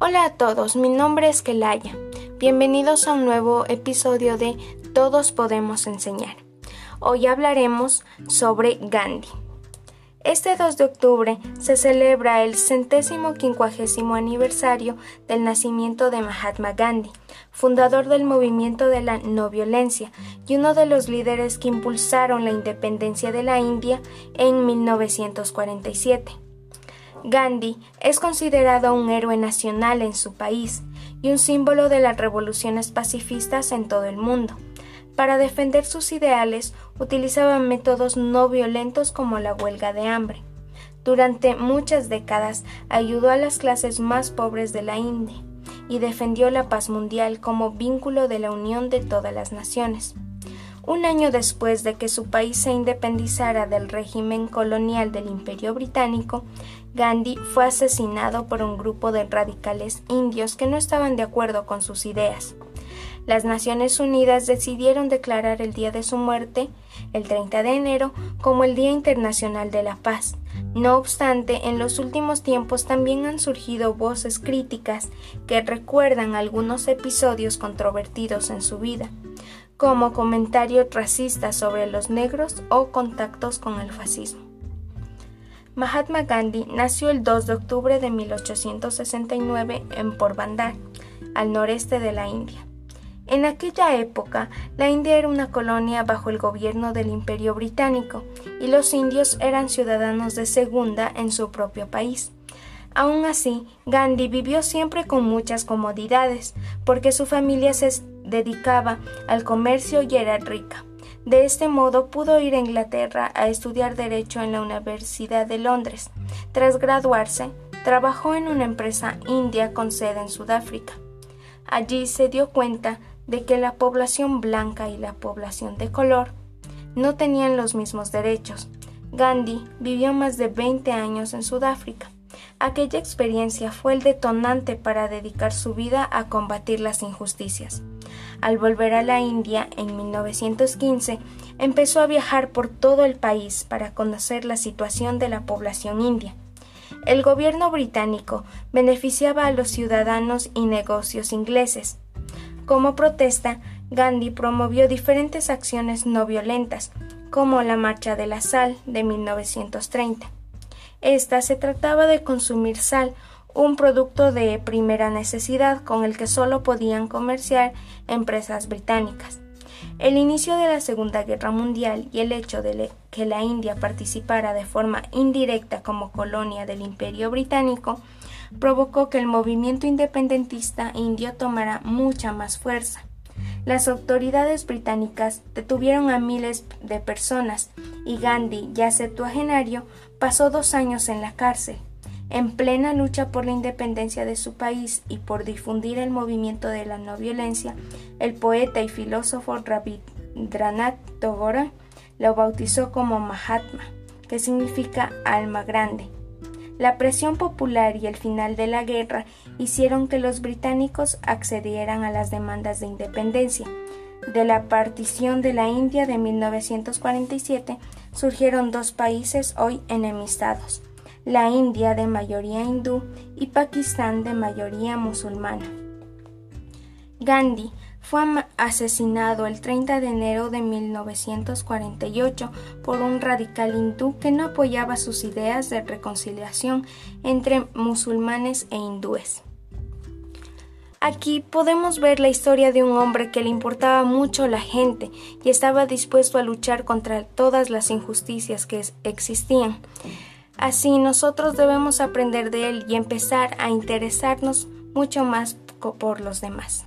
Hola a todos, mi nombre es Kelaya. Bienvenidos a un nuevo episodio de Todos podemos enseñar. Hoy hablaremos sobre Gandhi. Este 2 de octubre se celebra el centésimo quincuagésimo aniversario del nacimiento de Mahatma Gandhi, fundador del movimiento de la no violencia y uno de los líderes que impulsaron la independencia de la India en 1947. Gandhi es considerado un héroe nacional en su país y un símbolo de las revoluciones pacifistas en todo el mundo. Para defender sus ideales utilizaba métodos no violentos como la huelga de hambre. Durante muchas décadas ayudó a las clases más pobres de la India y defendió la paz mundial como vínculo de la unión de todas las naciones. Un año después de que su país se independizara del régimen colonial del Imperio Británico, Gandhi fue asesinado por un grupo de radicales indios que no estaban de acuerdo con sus ideas. Las Naciones Unidas decidieron declarar el día de su muerte, el 30 de enero, como el Día Internacional de la Paz. No obstante, en los últimos tiempos también han surgido voces críticas que recuerdan algunos episodios controvertidos en su vida como comentarios racistas sobre los negros o contactos con el fascismo. Mahatma Gandhi nació el 2 de octubre de 1869 en Porbandar, al noreste de la India. En aquella época, la India era una colonia bajo el gobierno del Imperio Británico y los indios eran ciudadanos de segunda en su propio país. Aun así, Gandhi vivió siempre con muchas comodidades, porque su familia se dedicaba al comercio y era rica. De este modo pudo ir a Inglaterra a estudiar Derecho en la Universidad de Londres. Tras graduarse, trabajó en una empresa india con sede en Sudáfrica. Allí se dio cuenta de que la población blanca y la población de color no tenían los mismos derechos. Gandhi vivió más de 20 años en Sudáfrica. Aquella experiencia fue el detonante para dedicar su vida a combatir las injusticias. Al volver a la India en 1915, empezó a viajar por todo el país para conocer la situación de la población india. El gobierno británico beneficiaba a los ciudadanos y negocios ingleses. Como protesta, Gandhi promovió diferentes acciones no violentas, como la Marcha de la Sal de 1930. Esta se trataba de consumir sal, un producto de primera necesidad con el que solo podían comerciar empresas británicas. El inicio de la Segunda Guerra Mundial y el hecho de que la India participara de forma indirecta como colonia del Imperio Británico provocó que el movimiento independentista indio tomara mucha más fuerza. Las autoridades británicas detuvieron a miles de personas y Gandhi, ya septuagenario, pasó dos años en la cárcel. En plena lucha por la independencia de su país y por difundir el movimiento de la no violencia, el poeta y filósofo Rabindranath Tagore lo bautizó como Mahatma, que significa alma grande. La presión popular y el final de la guerra hicieron que los británicos accedieran a las demandas de independencia. De la partición de la India de 1947 surgieron dos países hoy enemistados, la India de mayoría hindú y Pakistán de mayoría musulmana. Gandhi fue asesinado el 30 de enero de 1948 por un radical hindú que no apoyaba sus ideas de reconciliación entre musulmanes e hindúes. Aquí podemos ver la historia de un hombre que le importaba mucho la gente y estaba dispuesto a luchar contra todas las injusticias que existían. Así nosotros debemos aprender de él y empezar a interesarnos mucho más por los demás.